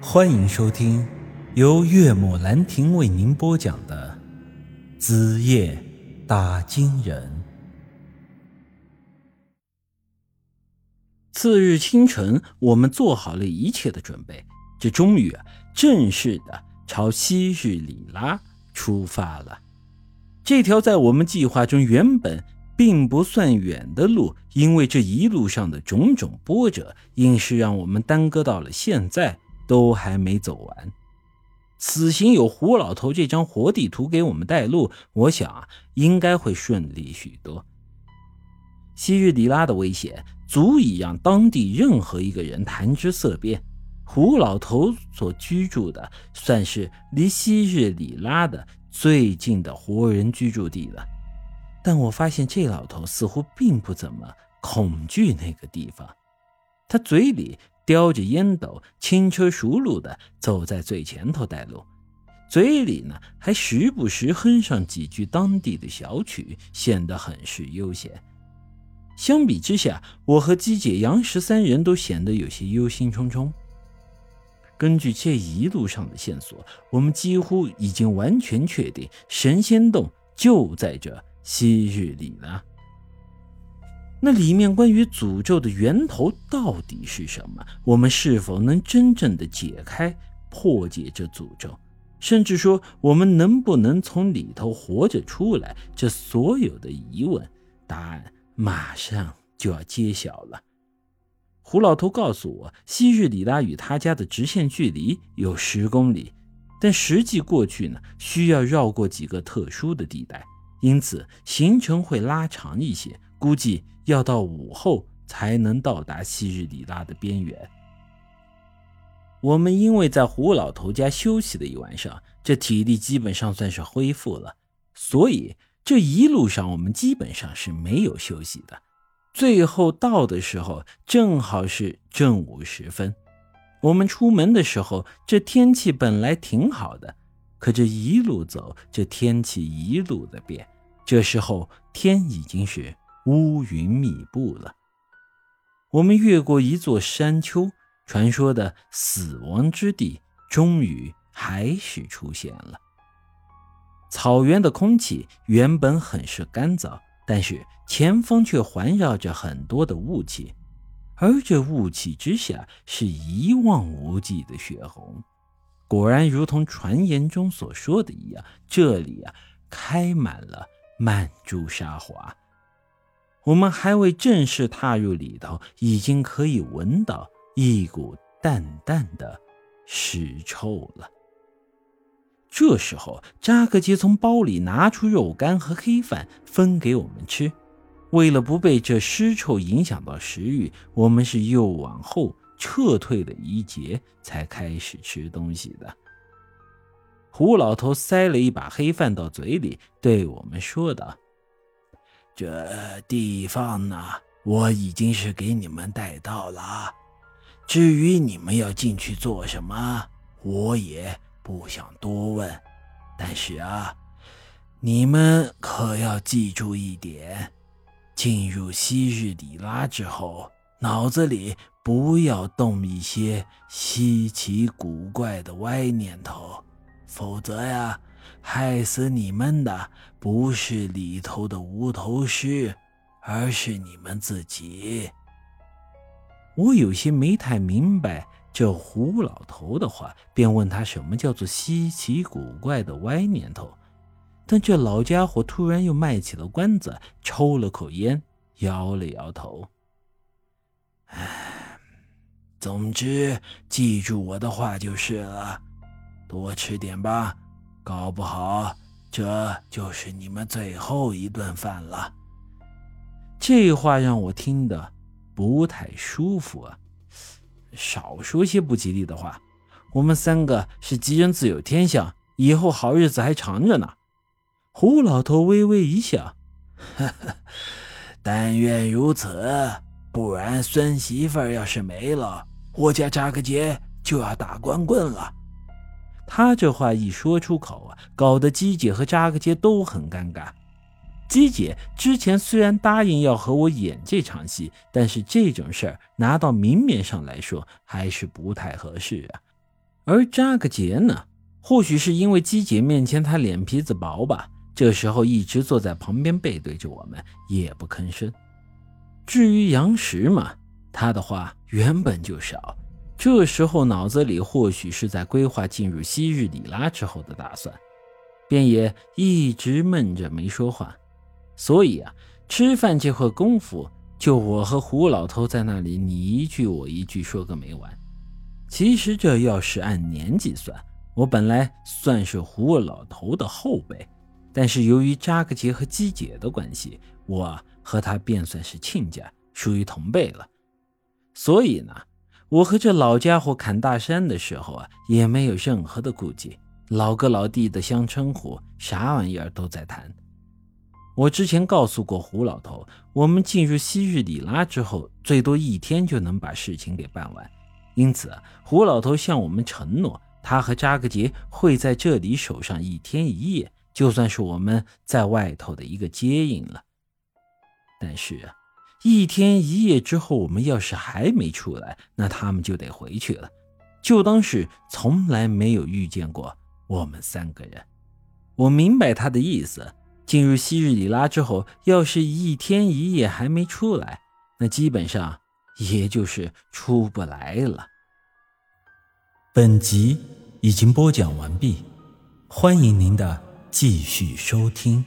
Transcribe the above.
欢迎收听由岳母兰亭为您播讲的《子夜打金人》。次日清晨，我们做好了一切的准备，这终于啊，正式的朝昔日里拉出发了。这条在我们计划中原本并不算远的路，因为这一路上的种种波折，硬是让我们耽搁到了现在。都还没走完，此行有胡老头这张活地图给我们带路，我想啊，应该会顺利许多。昔日里拉的危险足以让当地任何一个人谈之色变。胡老头所居住的，算是离昔日里拉的最近的活人居住地了。但我发现这老头似乎并不怎么恐惧那个地方，他嘴里。叼着烟斗，轻车熟路地走在最前头带路，嘴里呢还时不时哼上几句当地的小曲，显得很是悠闲。相比之下，我和姬姐、杨十三人都显得有些忧心忡忡。根据这一路上的线索，我们几乎已经完全确定神仙洞就在这昔日里了。那里面关于诅咒的源头到底是什么？我们是否能真正的解开、破解这诅咒？甚至说，我们能不能从里头活着出来？这所有的疑问，答案马上就要揭晓了。胡老头告诉我，昔日里拉与他家的直线距离有十公里，但实际过去呢，需要绕过几个特殊的地带，因此行程会拉长一些。估计要到午后才能到达昔日里拉的边缘。我们因为在胡老头家休息了一晚上，这体力基本上算是恢复了，所以这一路上我们基本上是没有休息的。最后到的时候正好是正午时分。我们出门的时候，这天气本来挺好的，可这一路走，这天气一路的变。这时候天已经是。乌云密布了，我们越过一座山丘，传说的死亡之地终于还是出现了。草原的空气原本很是干燥，但是前方却环绕着很多的雾气，而这雾气之下是一望无际的血红。果然，如同传言中所说的一样，这里啊开满了曼珠沙华。我们还未正式踏入里头，已经可以闻到一股淡淡的尸臭了。这时候，扎克杰从包里拿出肉干和黑饭分给我们吃。为了不被这尸臭影响到食欲，我们是又往后撤退了一截，才开始吃东西的。胡老头塞了一把黑饭到嘴里，对我们说道。这地方呢，我已经是给你们带到了。至于你们要进去做什么，我也不想多问。但是啊，你们可要记住一点：进入昔日里拉之后，脑子里不要动一些稀奇古怪的歪念头，否则呀。害死你们的不是里头的无头尸，而是你们自己。我有些没太明白这胡老头的话，便问他什么叫做稀奇古怪的歪念头。但这老家伙突然又卖起了关子，抽了口烟，摇了摇头。唉，总之记住我的话就是了，多吃点吧。搞不好这就是你们最后一顿饭了。这话让我听得不太舒服啊！少说些不吉利的话。我们三个是吉人自有天相，以后好日子还长着呢。胡老头微微一笑：“呵呵，但愿如此，不然孙媳妇要是没了，我家扎个结就要打光棍了。”他这话一说出口啊，搞得姬姐和扎克杰都很尴尬。姬姐之前虽然答应要和我演这场戏，但是这种事儿拿到明面上来说还是不太合适啊。而扎个杰呢，或许是因为姬姐面前他脸皮子薄吧，这时候一直坐在旁边背对着我们，也不吭声。至于杨石嘛，他的话原本就少，这时候脑子里或许是在规划进入昔日里拉之后的打算，便也一直闷着没说话。所以啊，吃饭这会功夫，就我和胡老头在那里你一句我一句说个没完。其实这要是按年纪算，我本来算是胡老头的后辈，但是由于扎克杰和姬姐的关系，我。和他便算是亲家，属于同辈了。所以呢，我和这老家伙砍大山的时候啊，也没有任何的顾忌，老哥老弟的相称呼，啥玩意儿都在谈。我之前告诉过胡老头，我们进入昔日里拉之后，最多一天就能把事情给办完。因此，胡老头向我们承诺，他和扎格杰会在这里守上一天一夜，就算是我们在外头的一个接应了。但是啊，一天一夜之后，我们要是还没出来，那他们就得回去了，就当是从来没有遇见过我们三个人。我明白他的意思。进入昔日里拉之后，要是一天一夜还没出来，那基本上也就是出不来了。本集已经播讲完毕，欢迎您的继续收听。